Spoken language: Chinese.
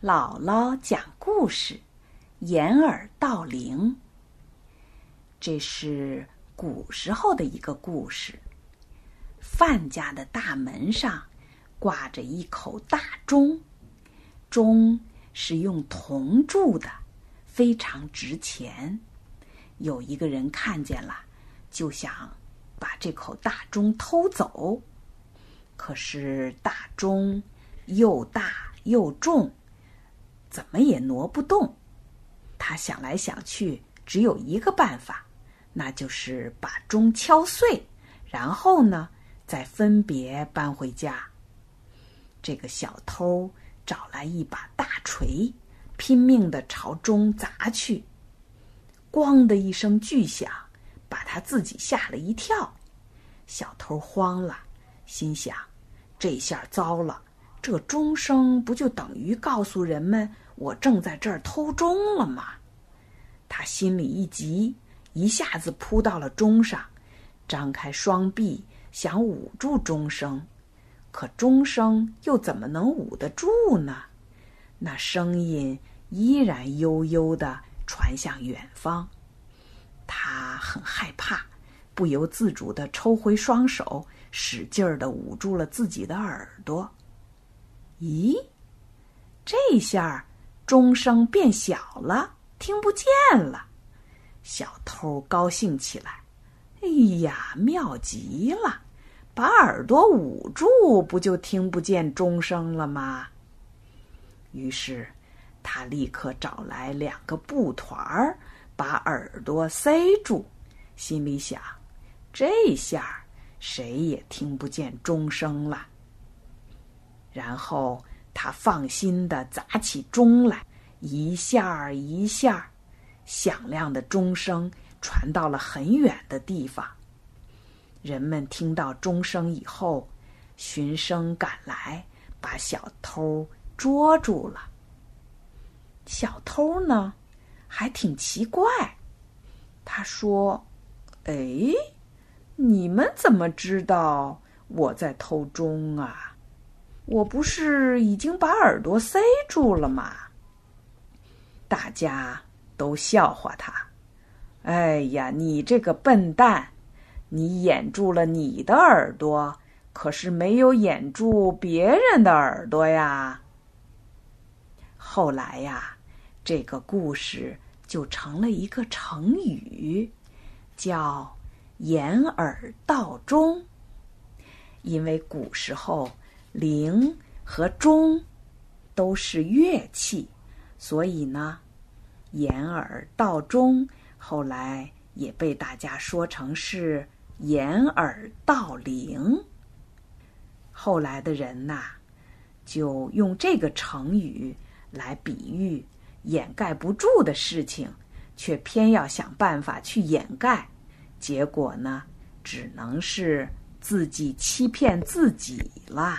姥姥讲故事，掩耳盗铃。这是古时候的一个故事。范家的大门上挂着一口大钟，钟是用铜铸的，非常值钱。有一个人看见了，就想把这口大钟偷走，可是大钟又大又重。怎么也挪不动，他想来想去，只有一个办法，那就是把钟敲碎，然后呢，再分别搬回家。这个小偷找来一把大锤，拼命的朝钟砸去，咣的一声巨响，把他自己吓了一跳。小偷慌了，心想：这下糟了。这钟声不就等于告诉人们我正在这儿偷钟了吗？他心里一急，一下子扑到了钟上，张开双臂想捂住钟声，可钟声又怎么能捂得住呢？那声音依然悠悠地传向远方。他很害怕，不由自主地抽回双手，使劲儿地捂住了自己的耳朵。咦，这下钟声变小了，听不见了。小偷高兴起来：“哎呀，妙极了！把耳朵捂住，不就听不见钟声了吗？”于是，他立刻找来两个布团儿，把耳朵塞住，心里想：“这下谁也听不见钟声了。”然后他放心的砸起钟来，一下一下，响亮的钟声传到了很远的地方。人们听到钟声以后，循声赶来，把小偷捉住了。小偷呢，还挺奇怪，他说：“哎，你们怎么知道我在偷钟啊？”我不是已经把耳朵塞住了吗？大家都笑话他。哎呀，你这个笨蛋，你掩住了你的耳朵，可是没有掩住别人的耳朵呀。后来呀，这个故事就成了一个成语，叫“掩耳盗钟”，因为古时候。铃和钟都是乐器，所以呢，掩耳盗钟后来也被大家说成是掩耳盗铃。后来的人呐，就用这个成语来比喻掩盖不住的事情，却偏要想办法去掩盖，结果呢，只能是自己欺骗自己了。